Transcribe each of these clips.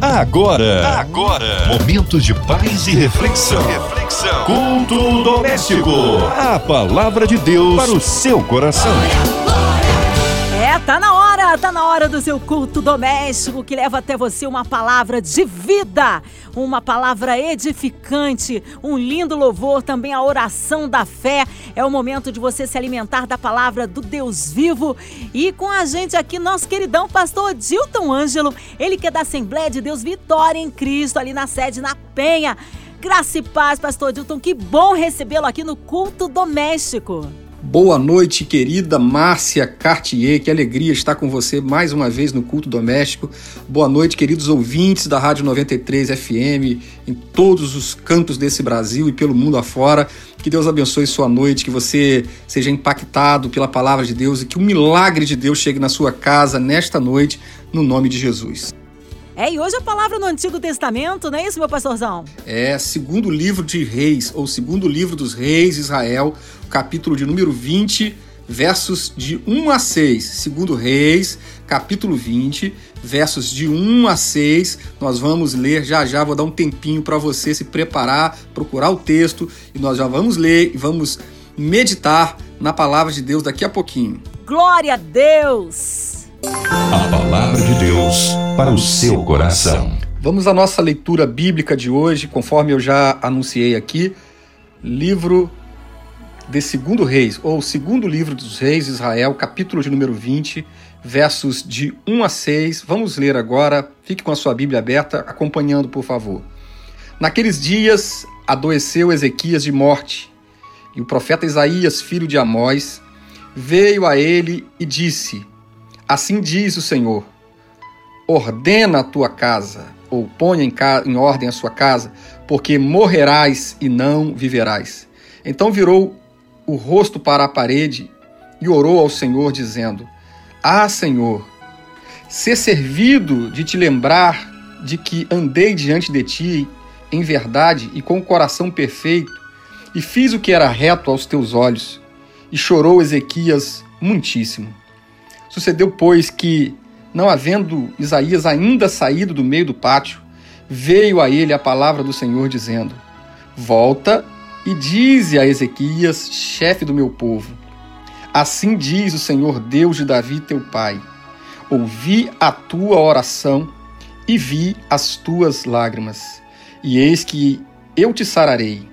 Agora, agora, de paz e reflexão. Reflexão. Culto doméstico. A palavra de Deus para o seu coração. Tá na hora, tá na hora do seu culto doméstico que leva até você uma palavra de vida, uma palavra edificante, um lindo louvor, também a oração da fé. É o momento de você se alimentar da palavra do Deus vivo. E com a gente aqui, nosso queridão pastor Dilton Ângelo, ele que é da Assembleia de Deus Vitória em Cristo, ali na sede na Penha. Graça e paz, pastor Dilton, que bom recebê-lo aqui no culto doméstico. Boa noite, querida Márcia Cartier. Que alegria estar com você mais uma vez no Culto Doméstico. Boa noite, queridos ouvintes da Rádio 93 FM, em todos os cantos desse Brasil e pelo mundo afora. Que Deus abençoe sua noite, que você seja impactado pela palavra de Deus e que o milagre de Deus chegue na sua casa nesta noite, no nome de Jesus. É, e hoje a palavra no Antigo Testamento, não é isso, meu pastorzão? É, segundo livro de Reis, ou segundo livro dos Reis Israel, capítulo de número 20, versos de 1 a 6. Segundo Reis, capítulo 20, versos de 1 a 6. Nós vamos ler já já, vou dar um tempinho para você se preparar, procurar o texto e nós já vamos ler e vamos meditar na palavra de Deus daqui a pouquinho. Glória a Deus! A palavra de Deus para o seu coração. Vamos à nossa leitura bíblica de hoje, conforme eu já anunciei aqui, livro de Segundo Reis, ou Segundo Livro dos Reis Israel, capítulo de número 20, versos de 1 a 6. Vamos ler agora. Fique com a sua Bíblia aberta, acompanhando, por favor. Naqueles dias adoeceu Ezequias de morte, e o profeta Isaías, filho de Amós, veio a ele e disse: Assim diz o Senhor: Ordena a tua casa, ou ponha em, em ordem a sua casa, porque morrerás e não viverás. Então virou o rosto para a parede e orou ao Senhor, dizendo: Ah, Senhor, ser servido de te lembrar de que andei diante de ti em verdade e com o coração perfeito, e fiz o que era reto aos teus olhos. E chorou Ezequias muitíssimo. Sucedeu, pois, que, não havendo Isaías ainda saído do meio do pátio, veio a ele a palavra do Senhor, dizendo: Volta e dize a Ezequias, chefe do meu povo: Assim diz o Senhor Deus de Davi, teu pai: Ouvi a tua oração e vi as tuas lágrimas, e eis que eu te sararei.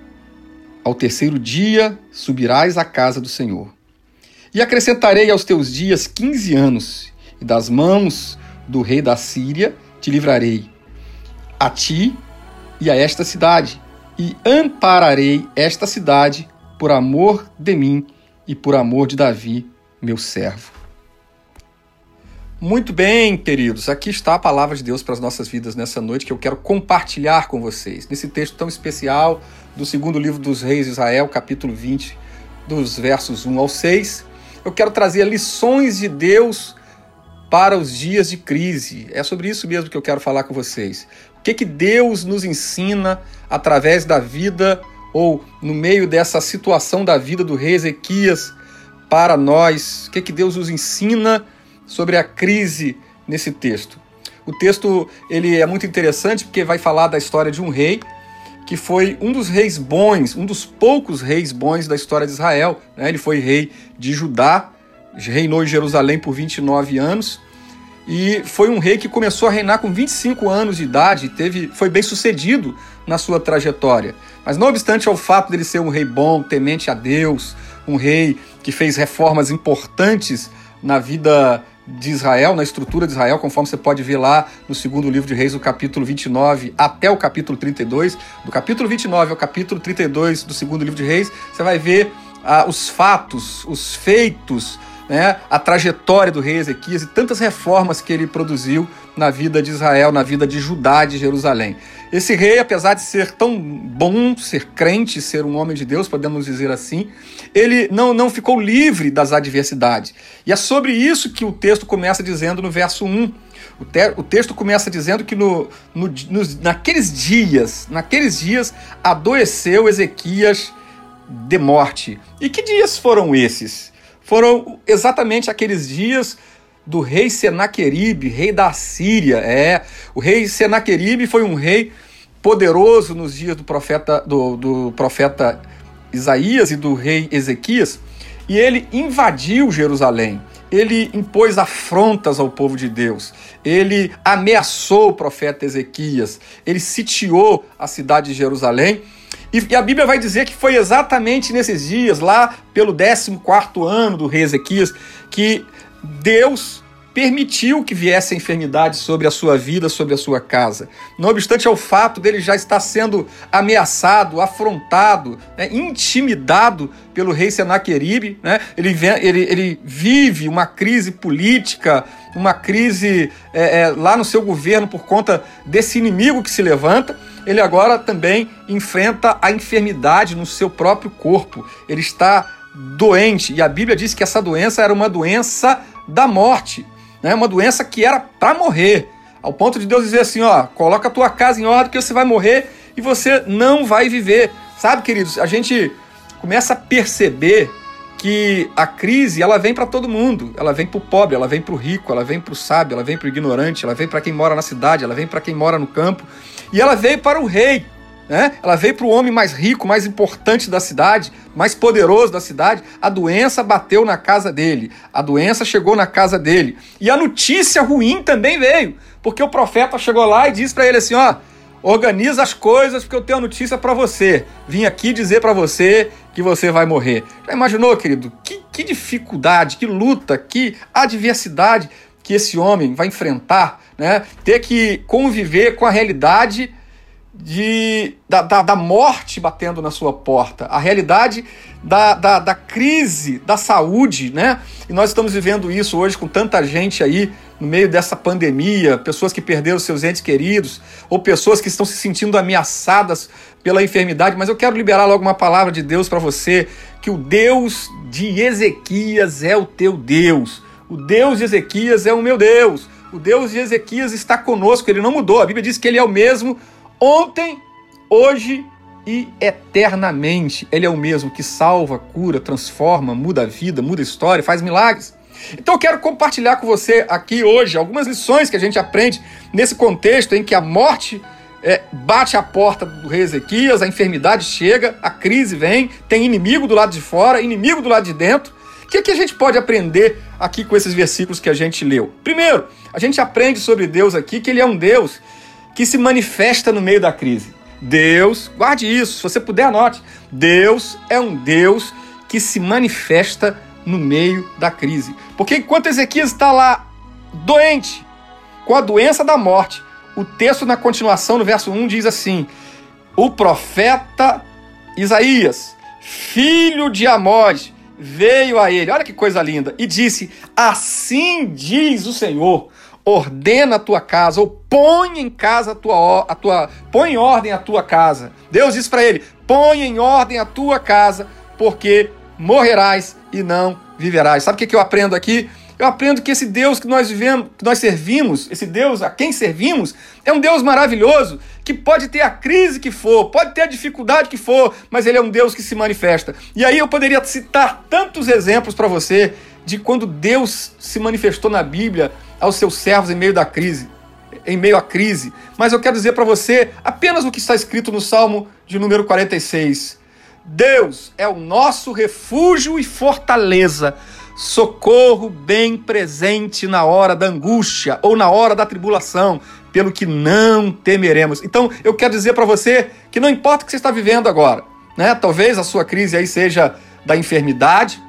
Ao terceiro dia subirás à casa do Senhor. E acrescentarei aos teus dias quinze anos, e das mãos do rei da Síria te livrarei, a ti e a esta cidade e ampararei esta cidade por amor de mim e por amor de Davi, meu servo. Muito bem, queridos, aqui está a palavra de Deus para as nossas vidas nessa noite que eu quero compartilhar com vocês. Nesse texto tão especial do segundo livro dos Reis de Israel, capítulo 20, dos versos 1 ao 6, eu quero trazer lições de Deus para os dias de crise. É sobre isso mesmo que eu quero falar com vocês. O que, que Deus nos ensina através da vida ou no meio dessa situação da vida do rei Ezequias para nós? O que, que Deus nos ensina sobre a crise nesse texto? O texto ele é muito interessante porque vai falar da história de um rei que foi um dos reis bons, um dos poucos reis bons da história de Israel. Né? Ele foi rei de Judá, reinou em Jerusalém por 29 anos e foi um rei que começou a reinar com 25 anos de idade, teve, foi bem sucedido na sua trajetória. Mas não obstante ao fato dele ser um rei bom, temente a Deus, um rei que fez reformas importantes na vida de Israel, na estrutura de Israel, conforme você pode ver lá no segundo livro de Reis, no capítulo 29 até o capítulo 32. Do capítulo 29 ao capítulo 32 do segundo livro de Reis, você vai ver ah, os fatos, os feitos né, a trajetória do rei Ezequias e tantas reformas que ele produziu na vida de Israel, na vida de Judá de Jerusalém. Esse rei, apesar de ser tão bom, ser crente, ser um homem de Deus, podemos dizer assim, ele não, não ficou livre das adversidades. E é sobre isso que o texto começa dizendo no verso 1. O, te, o texto começa dizendo que no, no, naqueles dias, naqueles dias, adoeceu Ezequias de morte. E que dias foram esses? Foram exatamente aqueles dias do rei Senaqueribe, rei da Síria. É, o rei Senaqueribe foi um rei poderoso nos dias do profeta, do, do profeta Isaías e do rei Ezequias, e ele invadiu Jerusalém. Ele impôs afrontas ao povo de Deus. Ele ameaçou o profeta Ezequias. Ele sitiou a cidade de Jerusalém. E, a Bíblia vai dizer que foi exatamente nesses dias, lá pelo 14 ano do rei Ezequias, que Deus permitiu que viesse a enfermidade sobre a sua vida, sobre a sua casa. Não obstante ao fato dele já estar sendo ameaçado, afrontado, né, intimidado pelo rei Senaqueribe, né? ele, ele, ele vive uma crise política, uma crise é, é, lá no seu governo por conta desse inimigo que se levanta. Ele agora também enfrenta a enfermidade no seu próprio corpo. Ele está doente e a Bíblia diz que essa doença era uma doença da morte né? Uma doença que era para morrer. Ao ponto de Deus dizer assim, ó, coloca a tua casa em ordem que você vai morrer e você não vai viver. Sabe, queridos, a gente começa a perceber que a crise ela vem para todo mundo. Ela vem para o pobre, ela vem para o rico, ela vem para o sábio, ela vem para o ignorante, ela vem para quem mora na cidade, ela vem para quem mora no campo. E ela veio para o rei, né? Ela veio para o homem mais rico, mais importante da cidade, mais poderoso da cidade. A doença bateu na casa dele, a doença chegou na casa dele. E a notícia ruim também veio, porque o profeta chegou lá e disse para ele assim: ó, organiza as coisas porque eu tenho a notícia para você. Vim aqui dizer para você que você vai morrer. Já imaginou, querido? Que, que dificuldade, que luta, que adversidade que esse homem vai enfrentar, né? Ter que conviver com a realidade de, da, da, da, morte batendo na sua porta, a realidade da, da, da, crise da saúde, né? E nós estamos vivendo isso hoje com tanta gente aí no meio dessa pandemia, pessoas que perderam seus entes queridos, ou pessoas que estão se sentindo ameaçadas pela enfermidade. Mas eu quero liberar logo uma palavra de Deus para você: que o Deus de Ezequias é o teu Deus, o Deus de Ezequias é o meu Deus. O Deus de Ezequias está conosco, ele não mudou. A Bíblia diz que ele é o mesmo ontem, hoje e eternamente. Ele é o mesmo que salva, cura, transforma, muda a vida, muda a história, faz milagres. Então eu quero compartilhar com você aqui hoje algumas lições que a gente aprende nesse contexto em que a morte é, bate a porta do rei Ezequias, a enfermidade chega, a crise vem, tem inimigo do lado de fora, inimigo do lado de dentro. O que, que a gente pode aprender aqui com esses versículos que a gente leu? Primeiro, a gente aprende sobre Deus aqui que ele é um Deus que se manifesta no meio da crise. Deus, guarde isso, se você puder, anote. Deus é um Deus que se manifesta no meio da crise. Porque enquanto Ezequias está lá doente, com a doença da morte, o texto na continuação, no verso 1, diz assim: O profeta Isaías, filho de Amós, veio a ele, olha que coisa linda, e disse: Assim diz o Senhor ordena a tua casa, ou põe em casa a tua, a tua põe em ordem a tua casa. Deus diz para ele: põe em ordem a tua casa, porque morrerás e não viverás. Sabe o que, eu aprendo aqui? Eu aprendo que esse Deus que nós vivemos, que nós servimos, esse Deus a quem servimos, é um Deus maravilhoso, que pode ter a crise que for, pode ter a dificuldade que for, mas ele é um Deus que se manifesta. E aí eu poderia citar tantos exemplos para você de quando Deus se manifestou na Bíblia aos seus servos em meio da crise, em meio à crise. Mas eu quero dizer para você apenas o que está escrito no Salmo de número 46. Deus é o nosso refúgio e fortaleza, socorro bem presente na hora da angústia ou na hora da tribulação, pelo que não temeremos. Então, eu quero dizer para você que não importa o que você está vivendo agora, né? Talvez a sua crise aí seja da enfermidade,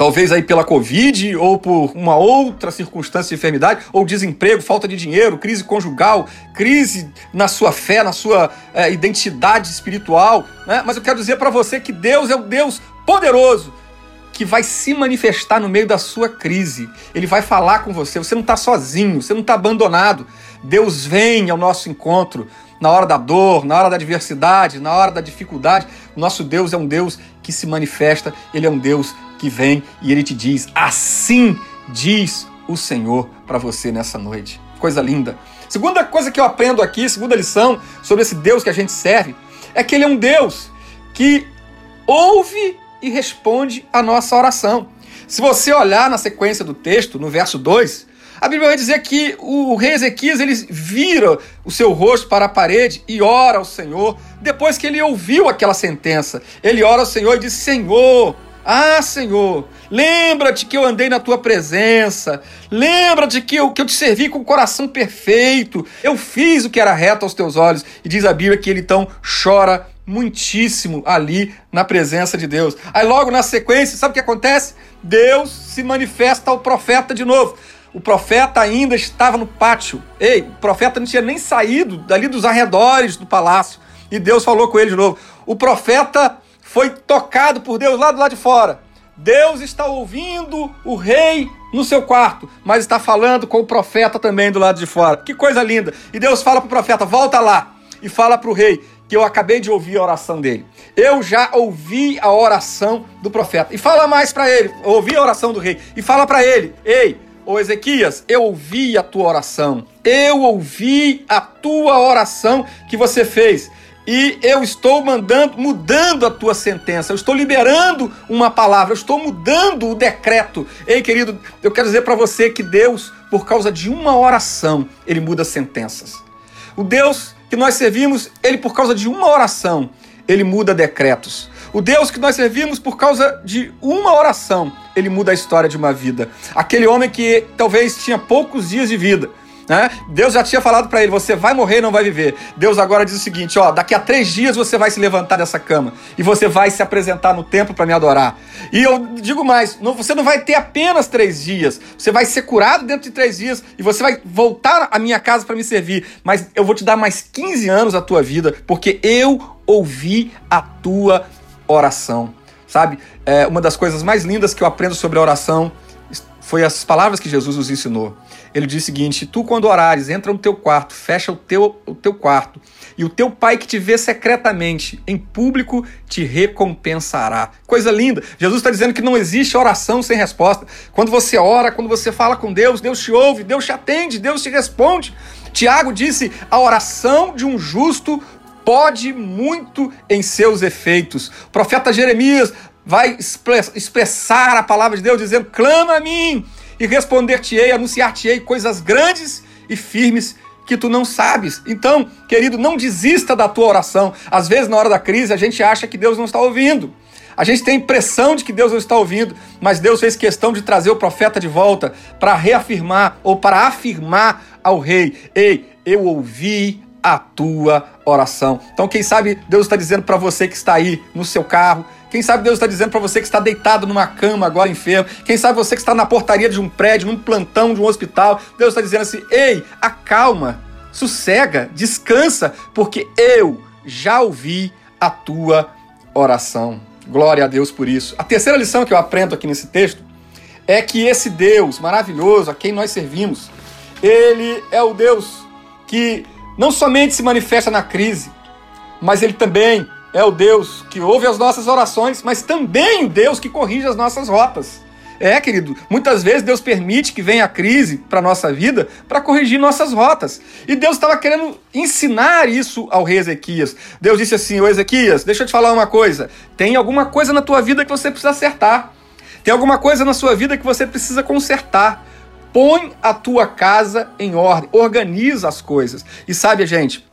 talvez aí pela Covid ou por uma outra circunstância de enfermidade, ou desemprego, falta de dinheiro, crise conjugal, crise na sua fé, na sua é, identidade espiritual. Né? Mas eu quero dizer para você que Deus é o Deus poderoso que vai se manifestar no meio da sua crise. Ele vai falar com você. Você não está sozinho, você não está abandonado. Deus vem ao nosso encontro na hora da dor, na hora da adversidade, na hora da dificuldade. Nosso Deus é um Deus que se manifesta, ele é um Deus que vem e ele te diz: Assim diz o Senhor para você nessa noite. Coisa linda. Segunda coisa que eu aprendo aqui, segunda lição sobre esse Deus que a gente serve, é que ele é um Deus que ouve e responde a nossa oração. Se você olhar na sequência do texto, no verso 2, a Bíblia vai dizer que o rei Ezequias ele vira o seu rosto para a parede e ora ao Senhor. Depois que ele ouviu aquela sentença, ele ora ao Senhor e diz: Senhor, ah, Senhor, lembra-te que eu andei na tua presença, lembra-te que eu, que eu te servi com o coração perfeito, eu fiz o que era reto aos teus olhos. E diz a Bíblia que ele então chora muitíssimo ali na presença de Deus. Aí logo na sequência, sabe o que acontece? Deus se manifesta ao profeta de novo. O profeta ainda estava no pátio. Ei, o profeta não tinha nem saído dali dos arredores do palácio. E Deus falou com ele de novo. O profeta foi tocado por Deus lá do lado de fora. Deus está ouvindo o rei no seu quarto, mas está falando com o profeta também do lado de fora. Que coisa linda! E Deus fala para o profeta: volta lá e fala para o rei que eu acabei de ouvir a oração dele. Eu já ouvi a oração do profeta. E fala mais para ele, ouvi a oração do rei. E fala para ele: Ei, ô Ezequias, eu ouvi a tua oração. Eu ouvi a tua oração que você fez. E eu estou mandando, mudando a tua sentença. Eu estou liberando uma palavra. Eu estou mudando o decreto. Ei, querido, eu quero dizer para você que Deus, por causa de uma oração, ele muda sentenças. O Deus que nós servimos, ele por causa de uma oração, ele muda decretos. O Deus que nós servimos por causa de uma oração, ele muda a história de uma vida. Aquele homem que talvez tinha poucos dias de vida, né? Deus já tinha falado para ele: você vai morrer e não vai viver. Deus agora diz o seguinte: ó, daqui a três dias você vai se levantar dessa cama e você vai se apresentar no templo para me adorar. E eu digo mais: não, você não vai ter apenas três dias, você vai ser curado dentro de três dias e você vai voltar à minha casa para me servir. Mas eu vou te dar mais 15 anos da tua vida, porque eu ouvi a tua oração. Sabe? É, uma das coisas mais lindas que eu aprendo sobre a oração foi as palavras que Jesus nos ensinou. Ele diz o seguinte: Tu, quando orares, entra no teu quarto, fecha o teu, o teu quarto, e o teu pai que te vê secretamente, em público, te recompensará. Coisa linda. Jesus está dizendo que não existe oração sem resposta. Quando você ora, quando você fala com Deus, Deus te ouve, Deus te atende, Deus te responde. Tiago disse: a oração de um justo pode muito em seus efeitos. O profeta Jeremias vai expressar a palavra de Deus dizendo: clama a mim e responder-te-ei, anunciar-te-ei coisas grandes e firmes que tu não sabes. Então, querido, não desista da tua oração. Às vezes, na hora da crise, a gente acha que Deus não está ouvindo. A gente tem a impressão de que Deus não está ouvindo, mas Deus fez questão de trazer o profeta de volta para reafirmar ou para afirmar ao rei: Ei, eu ouvi a tua oração. Então, quem sabe Deus está dizendo para você que está aí no seu carro, quem sabe Deus está dizendo para você que está deitado numa cama agora enfermo. Quem sabe você que está na portaria de um prédio, num plantão de um hospital. Deus está dizendo assim: ei, acalma, sossega, descansa, porque eu já ouvi a tua oração. Glória a Deus por isso. A terceira lição que eu aprendo aqui nesse texto é que esse Deus maravilhoso a quem nós servimos, ele é o Deus que não somente se manifesta na crise, mas ele também é o Deus que ouve as nossas orações, mas também o Deus que corrige as nossas rotas. É, querido, muitas vezes Deus permite que venha a crise para nossa vida para corrigir nossas rotas. E Deus estava querendo ensinar isso ao rei Ezequias. Deus disse assim: Ô Ezequias, deixa eu te falar uma coisa. Tem alguma coisa na tua vida que você precisa acertar. Tem alguma coisa na sua vida que você precisa consertar. Põe a tua casa em ordem, organiza as coisas. E sabe, gente,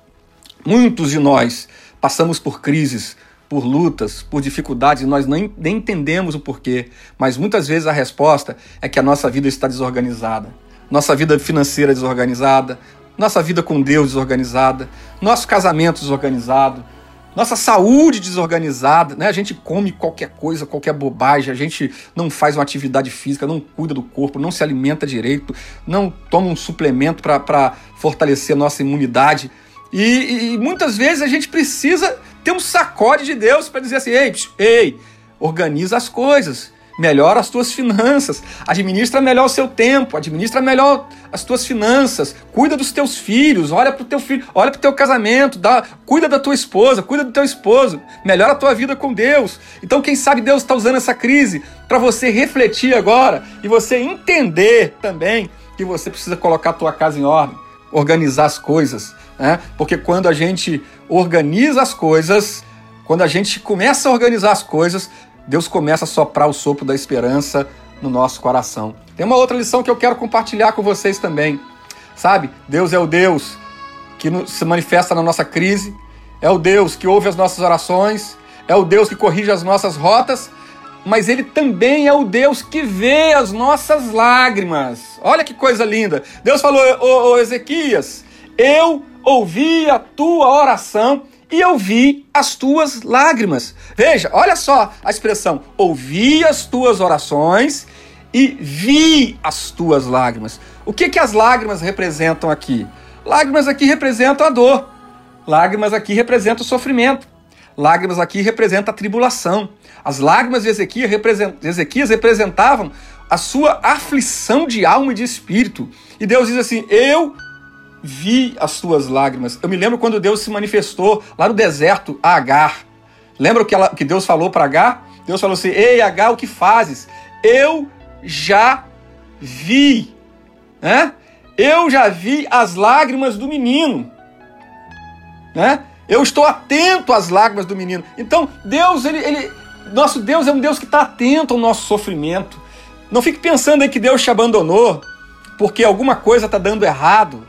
muitos de nós Passamos por crises, por lutas, por dificuldades, nós nem, nem entendemos o porquê, mas muitas vezes a resposta é que a nossa vida está desorganizada. Nossa vida financeira desorganizada, nossa vida com Deus desorganizada, nosso casamento desorganizado, nossa saúde desorganizada, né? A gente come qualquer coisa, qualquer bobagem, a gente não faz uma atividade física, não cuida do corpo, não se alimenta direito, não toma um suplemento para fortalecer a nossa imunidade. E, e, muitas vezes a gente precisa ter um sacode de Deus para dizer assim: ei, ei, organiza as coisas, melhora as tuas finanças, administra melhor o seu tempo, administra melhor as tuas finanças, cuida dos teus filhos, olha para o teu filho, olha para o teu casamento, dá, cuida da tua esposa, cuida do teu esposo, melhora a tua vida com Deus. Então, quem sabe Deus está usando essa crise para você refletir agora e você entender também que você precisa colocar a tua casa em ordem, organizar as coisas né? Porque quando a gente organiza as coisas, quando a gente começa a organizar as coisas, Deus começa a soprar o sopro da esperança no nosso coração. Tem uma outra lição que eu quero compartilhar com vocês também. Sabe? Deus é o Deus que se manifesta na nossa crise, é o Deus que ouve as nossas orações, é o Deus que corrige as nossas rotas, mas ele também é o Deus que vê as nossas lágrimas. Olha que coisa linda. Deus falou, ô, ô Ezequias, eu ouvi a tua oração e eu vi as tuas lágrimas. Veja, olha só a expressão: ouvi as tuas orações e vi as tuas lágrimas. O que, que as lágrimas representam aqui? Lágrimas aqui representam a dor, lágrimas aqui representam o sofrimento, lágrimas aqui representam a tribulação. As lágrimas de Ezequias, Ezequias representavam a sua aflição de alma e de espírito. E Deus diz assim: Eu vi as tuas lágrimas. Eu me lembro quando Deus se manifestou lá no deserto a Agar. Lembra que, ela, que Deus falou para Agar? Deus falou assim: Ei, Agar, o que fazes? Eu já vi, né? Eu já vi as lágrimas do menino, né? Eu estou atento às lágrimas do menino. Então, Deus, ele, ele nosso Deus é um Deus que está atento ao nosso sofrimento. Não fique pensando em que Deus te abandonou porque alguma coisa está dando errado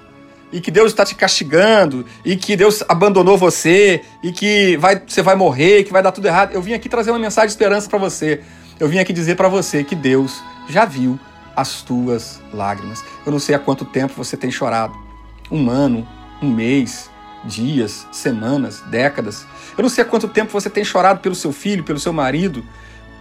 e que Deus está te castigando, e que Deus abandonou você, e que vai, você vai morrer, que vai dar tudo errado. Eu vim aqui trazer uma mensagem de esperança para você. Eu vim aqui dizer para você que Deus já viu as tuas lágrimas. Eu não sei há quanto tempo você tem chorado. Um ano, um mês, dias, semanas, décadas. Eu não sei há quanto tempo você tem chorado pelo seu filho, pelo seu marido,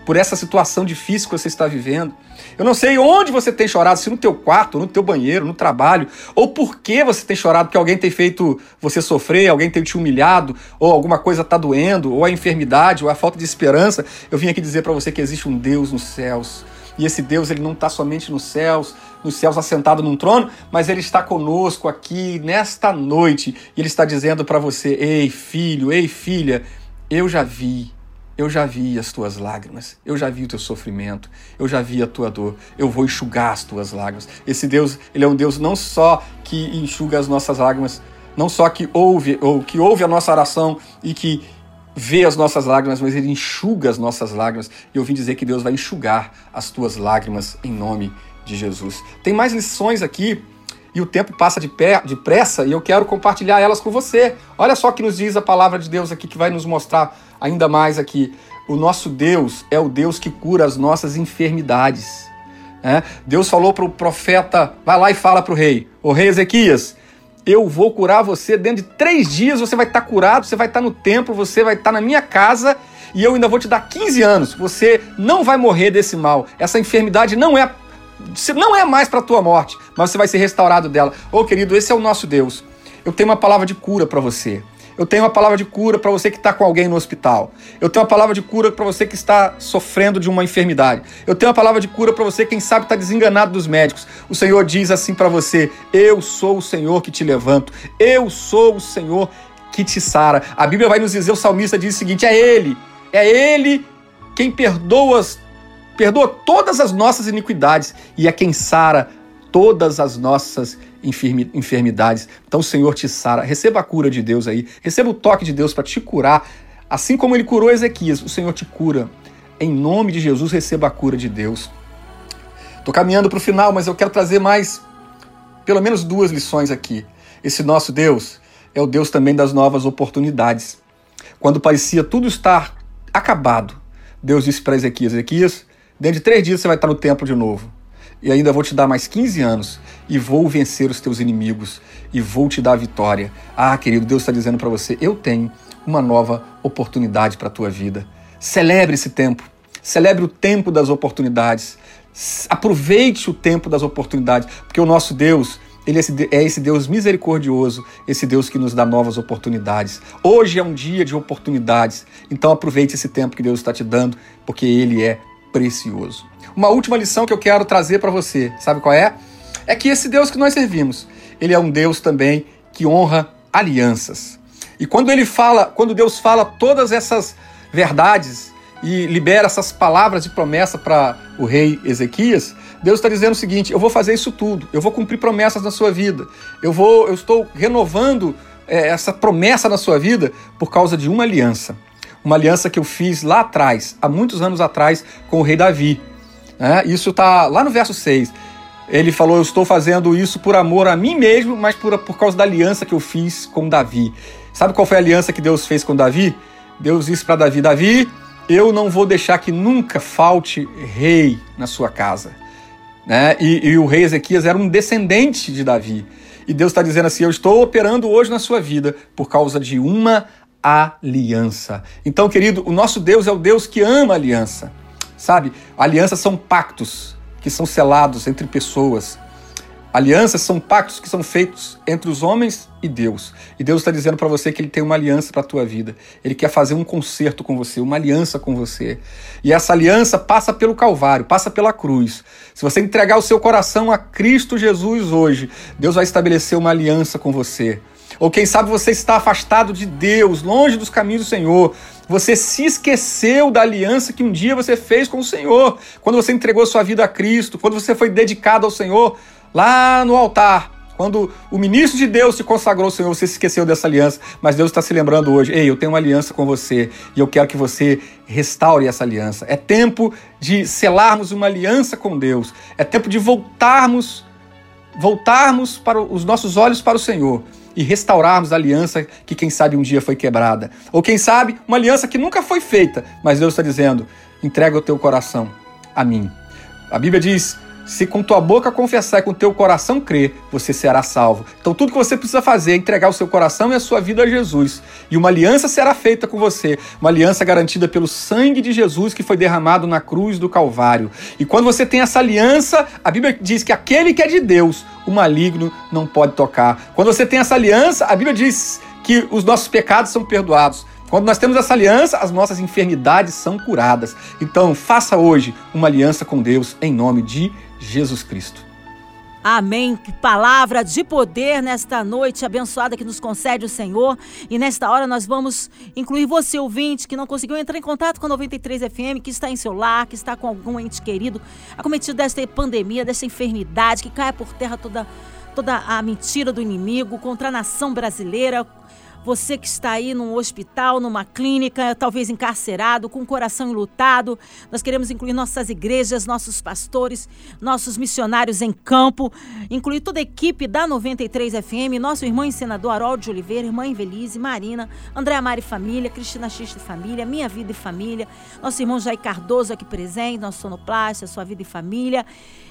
por essa situação difícil que você está vivendo. Eu não sei onde você tem chorado, se no teu quarto, no teu banheiro, no trabalho, ou por que você tem chorado, porque alguém tem feito você sofrer, alguém tem te humilhado, ou alguma coisa está doendo, ou a enfermidade, ou a falta de esperança. Eu vim aqui dizer para você que existe um Deus nos céus. E esse Deus ele não está somente nos céus, nos céus assentado num trono, mas ele está conosco aqui nesta noite. E ele está dizendo para você: "Ei, filho, ei, filha, eu já vi eu já vi as tuas lágrimas, eu já vi o teu sofrimento, eu já vi a tua dor, eu vou enxugar as tuas lágrimas. Esse Deus, ele é um Deus não só que enxuga as nossas lágrimas, não só que ouve ou que ouve a nossa oração e que vê as nossas lágrimas, mas ele enxuga as nossas lágrimas. E eu vim dizer que Deus vai enxugar as tuas lágrimas em nome de Jesus. Tem mais lições aqui e o tempo passa de pé, depressa e eu quero compartilhar elas com você. Olha só que nos diz a palavra de Deus aqui que vai nos mostrar ainda mais aqui. O nosso Deus é o Deus que cura as nossas enfermidades. É? Deus falou para o profeta: vai lá e fala para o rei, o rei Ezequias, eu vou curar você dentro de três dias. Você vai estar tá curado, você vai estar tá no templo, você vai estar tá na minha casa e eu ainda vou te dar 15 anos. Você não vai morrer desse mal. Essa enfermidade não é não é mais para a tua morte, mas você vai ser restaurado dela. Ô oh, querido, esse é o nosso Deus. Eu tenho uma palavra de cura para você. Eu tenho uma palavra de cura para você que está com alguém no hospital. Eu tenho uma palavra de cura para você que está sofrendo de uma enfermidade. Eu tenho uma palavra de cura para você, quem sabe está desenganado dos médicos. O Senhor diz assim para você: Eu sou o Senhor que te levanto. Eu sou o Senhor que te sara. A Bíblia vai nos dizer, o salmista diz o seguinte: É Ele, é Ele quem perdoa, perdoa todas as nossas iniquidades e é quem sara todas as nossas enfermidades. Então Senhor te sara. Receba a cura de Deus aí. Receba o toque de Deus para te curar. Assim como ele curou Ezequias, o Senhor te cura. Em nome de Jesus, receba a cura de Deus. Estou caminhando para o final, mas eu quero trazer mais, pelo menos duas lições aqui. Esse nosso Deus é o Deus também das novas oportunidades. Quando parecia tudo estar acabado, Deus disse para Ezequias: Ezequias, dentro de três dias você vai estar no templo de novo e ainda vou te dar mais 15 anos e vou vencer os teus inimigos e vou te dar a vitória. Ah, querido, Deus está dizendo para você: eu tenho uma nova oportunidade para a tua vida. Celebre esse tempo. Celebre o tempo das oportunidades. Aproveite o tempo das oportunidades, porque o nosso Deus, ele é esse Deus misericordioso, esse Deus que nos dá novas oportunidades. Hoje é um dia de oportunidades, então aproveite esse tempo que Deus está te dando, porque ele é precioso. Uma última lição que eu quero trazer para você, sabe qual é? É que esse Deus que nós servimos, ele é um Deus também que honra alianças. E quando ele fala, quando Deus fala todas essas verdades e libera essas palavras de promessa para o rei Ezequias, Deus está dizendo o seguinte: eu vou fazer isso tudo, eu vou cumprir promessas na sua vida, eu vou, eu estou renovando é, essa promessa na sua vida por causa de uma aliança uma aliança que eu fiz lá atrás, há muitos anos atrás, com o rei Davi. Né? Isso está lá no verso 6. Ele falou: Eu estou fazendo isso por amor a mim mesmo, mas por, por causa da aliança que eu fiz com Davi. Sabe qual foi a aliança que Deus fez com Davi? Deus disse para Davi: Davi, eu não vou deixar que nunca falte rei na sua casa. Né? E, e o rei Ezequias era um descendente de Davi. E Deus está dizendo assim: Eu estou operando hoje na sua vida por causa de uma aliança. Então, querido, o nosso Deus é o Deus que ama aliança. Sabe? Alianças são pactos que são selados entre pessoas. Alianças são pactos que são feitos entre os homens e Deus. E Deus está dizendo para você que Ele tem uma aliança para a tua vida. Ele quer fazer um concerto com você, uma aliança com você. E essa aliança passa pelo Calvário, passa pela cruz. Se você entregar o seu coração a Cristo Jesus hoje, Deus vai estabelecer uma aliança com você. Ou quem sabe você está afastado de Deus, longe dos caminhos do Senhor. Você se esqueceu da aliança que um dia você fez com o Senhor, quando você entregou sua vida a Cristo, quando você foi dedicado ao Senhor lá no altar. Quando o ministro de Deus se consagrou ao Senhor, você se esqueceu dessa aliança, mas Deus está se lembrando hoje: ei, eu tenho uma aliança com você e eu quero que você restaure essa aliança. É tempo de selarmos uma aliança com Deus, é tempo de voltarmos, voltarmos para os nossos olhos para o Senhor e restaurarmos a aliança que, quem sabe, um dia foi quebrada. Ou quem sabe, uma aliança que nunca foi feita, mas Deus está dizendo: entrega o teu coração a mim. A Bíblia diz se com tua boca confessar e com teu coração crer, você será salvo. Então tudo que você precisa fazer é entregar o seu coração e a sua vida a Jesus. E uma aliança será feita com você, uma aliança garantida pelo sangue de Jesus que foi derramado na cruz do Calvário. E quando você tem essa aliança, a Bíblia diz que aquele que é de Deus, o maligno não pode tocar. Quando você tem essa aliança, a Bíblia diz que os nossos pecados são perdoados. Quando nós temos essa aliança, as nossas enfermidades são curadas. Então, faça hoje uma aliança com Deus em nome de Jesus Cristo. Amém. Que palavra de poder nesta noite abençoada que nos concede o Senhor. E nesta hora nós vamos incluir você, ouvinte, que não conseguiu entrar em contato com a 93 FM, que está em seu lar, que está com algum ente querido, acometido desta pandemia, dessa enfermidade, que caia por terra toda, toda a mentira do inimigo contra a nação brasileira você que está aí num hospital, numa clínica, talvez encarcerado, com o coração enlutado, nós queremos incluir nossas igrejas, nossos pastores, nossos missionários em campo, incluir toda a equipe da 93 FM, nosso irmão e senador Harold de Oliveira, irmã Invelise, Marina, André Amari Família, Cristina Xista Família, Minha Vida e Família, nosso irmão Jair Cardoso aqui presente, nosso sonoplasta, Sua Vida e Família.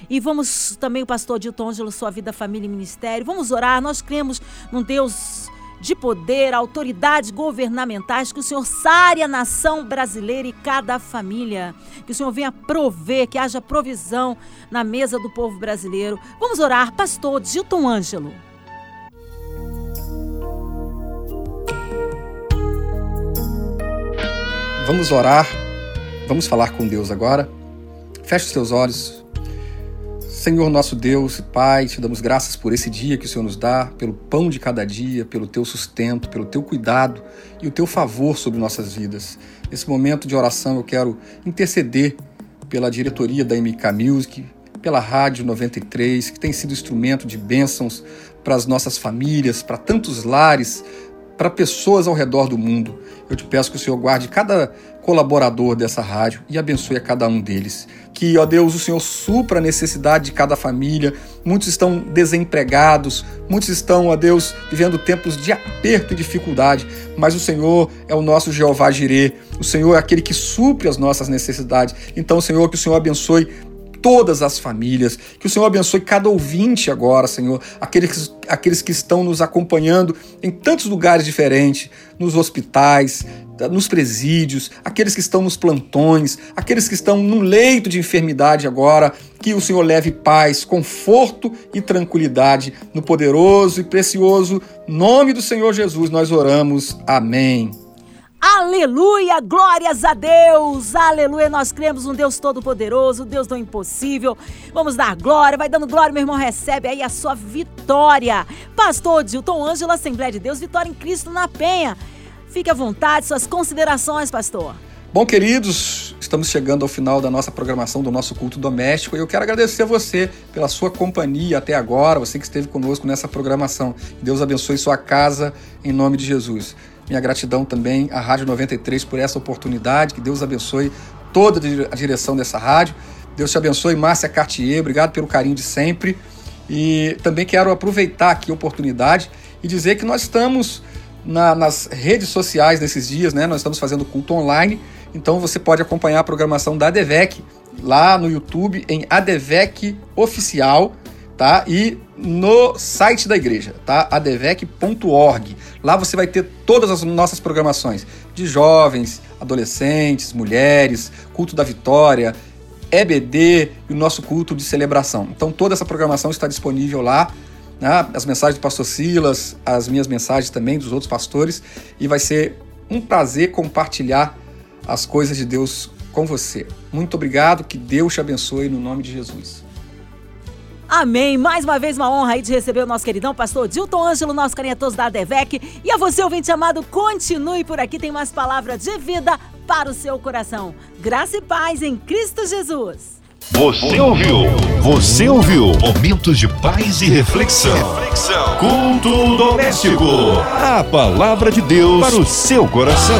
E vamos também o pastor Dilton Ângelo, Sua Vida, Família e Ministério. Vamos orar, nós cremos num Deus de poder, autoridades governamentais, que o Senhor sare a nação brasileira e cada família. Que o Senhor venha prover, que haja provisão na mesa do povo brasileiro. Vamos orar, pastor Gilton Ângelo. Vamos orar, vamos falar com Deus agora. Feche os seus olhos, Senhor nosso Deus e Pai, te damos graças por esse dia que o Senhor nos dá, pelo pão de cada dia, pelo teu sustento, pelo teu cuidado e o teu favor sobre nossas vidas. Nesse momento de oração eu quero interceder pela diretoria da MK Music, pela Rádio 93, que tem sido instrumento de bênçãos para as nossas famílias, para tantos lares, para pessoas ao redor do mundo. Eu te peço que o Senhor guarde cada colaborador dessa rádio e abençoe a cada um deles. Que, ó Deus, o Senhor supra a necessidade de cada família. Muitos estão desempregados, muitos estão, ó Deus, vivendo tempos de aperto e dificuldade, mas o Senhor é o nosso Jeová Jirê. O Senhor é aquele que supre as nossas necessidades. Então, Senhor, que o Senhor abençoe todas as famílias. Que o Senhor abençoe cada ouvinte agora, Senhor, aqueles, aqueles que estão nos acompanhando em tantos lugares diferentes, nos hospitais, nos presídios, aqueles que estão nos plantões, aqueles que estão no leito de enfermidade agora, que o Senhor leve paz, conforto e tranquilidade no poderoso e precioso nome do Senhor Jesus. Nós oramos. Amém. Aleluia, glórias a Deus, aleluia. Nós cremos um Deus todo-poderoso, Deus do impossível. Vamos dar glória, vai dando glória, meu irmão. Recebe aí a sua vitória. Pastor Dilton Ângelo, Assembleia de Deus, vitória em Cristo na Penha. Fique à vontade, suas considerações, pastor. Bom, queridos, estamos chegando ao final da nossa programação do nosso culto doméstico e eu quero agradecer a você pela sua companhia até agora, você que esteve conosco nessa programação. Deus abençoe sua casa em nome de Jesus. Minha gratidão também à Rádio 93 por essa oportunidade. Que Deus abençoe toda a direção dessa rádio. Deus te abençoe, Márcia Cartier, obrigado pelo carinho de sempre. E também quero aproveitar aqui a oportunidade e dizer que nós estamos na, nas redes sociais nesses dias, né? Nós estamos fazendo culto online, então você pode acompanhar a programação da ADVEC lá no YouTube em ADVEC Oficial, tá? E no site da igreja, tá? advec.org. Lá você vai ter todas as nossas programações de jovens, adolescentes, mulheres, culto da vitória, EBD e o nosso culto de celebração. Então toda essa programação está disponível lá, né? as mensagens do pastor Silas, as minhas mensagens também dos outros pastores, e vai ser um prazer compartilhar as coisas de Deus com você. Muito obrigado, que Deus te abençoe no nome de Jesus. Amém. Mais uma vez, uma honra aí de receber o nosso queridão pastor Dilton Ângelo, nosso carinhatoso da ADVEC. E a você, ouvinte amado, continue por aqui, tem mais palavras de vida para o seu coração. Graça e paz em Cristo Jesus. Você ouviu? Você ouviu? Momentos de paz e reflexão. reflexão. Culto doméstico. A palavra de Deus para o seu coração.